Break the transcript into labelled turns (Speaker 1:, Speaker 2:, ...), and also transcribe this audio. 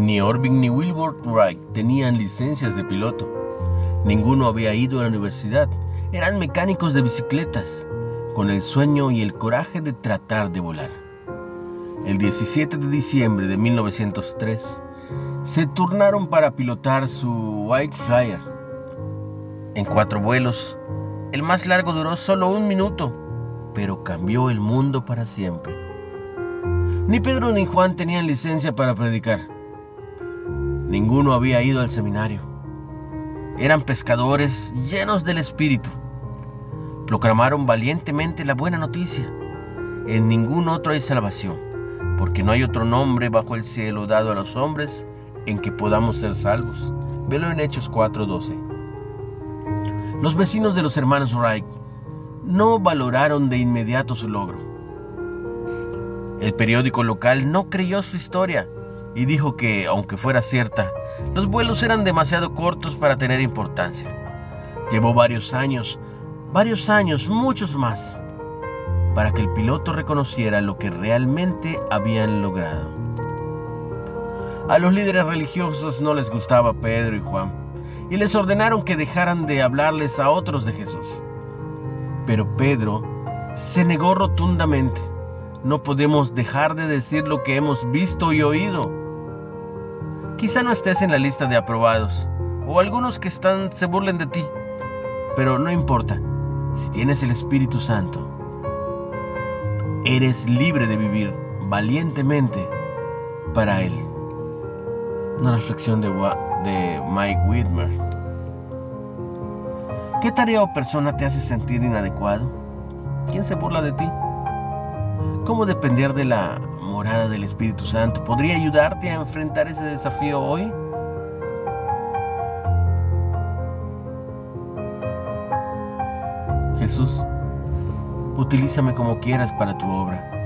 Speaker 1: Ni Orbing ni Wilbur Wright tenían licencias de piloto. Ninguno había ido a la universidad. Eran mecánicos de bicicletas, con el sueño y el coraje de tratar de volar. El 17 de diciembre de 1903, se turnaron para pilotar su White Flyer. En cuatro vuelos, el más largo duró solo un minuto, pero cambió el mundo para siempre. Ni Pedro ni Juan tenían licencia para predicar. Ninguno había ido al seminario. Eran pescadores llenos del espíritu. Proclamaron valientemente la buena noticia. En ningún otro hay salvación, porque no hay otro nombre bajo el cielo dado a los hombres en que podamos ser salvos. Velo en Hechos 4:12. Los vecinos de los hermanos Wright no valoraron de inmediato su logro. El periódico local no creyó su historia y dijo que, aunque fuera cierta, los vuelos eran demasiado cortos para tener importancia. Llevó varios años, varios años, muchos más, para que el piloto reconociera lo que realmente habían logrado. A los líderes religiosos no les gustaba Pedro y Juan y les ordenaron que dejaran de hablarles a otros de Jesús. Pero Pedro se negó rotundamente. No podemos dejar de decir lo que hemos visto y oído. Quizá no estés en la lista de aprobados o algunos que están se burlen de ti, pero no importa. Si tienes el Espíritu Santo, eres libre de vivir valientemente para Él. Una reflexión de, de Mike Whitmer. ¿Qué tarea o persona te hace sentir inadecuado? ¿Quién se burla de ti? ¿Cómo depender de la morada del Espíritu Santo podría ayudarte a enfrentar ese desafío hoy? Jesús, utilízame como quieras para tu obra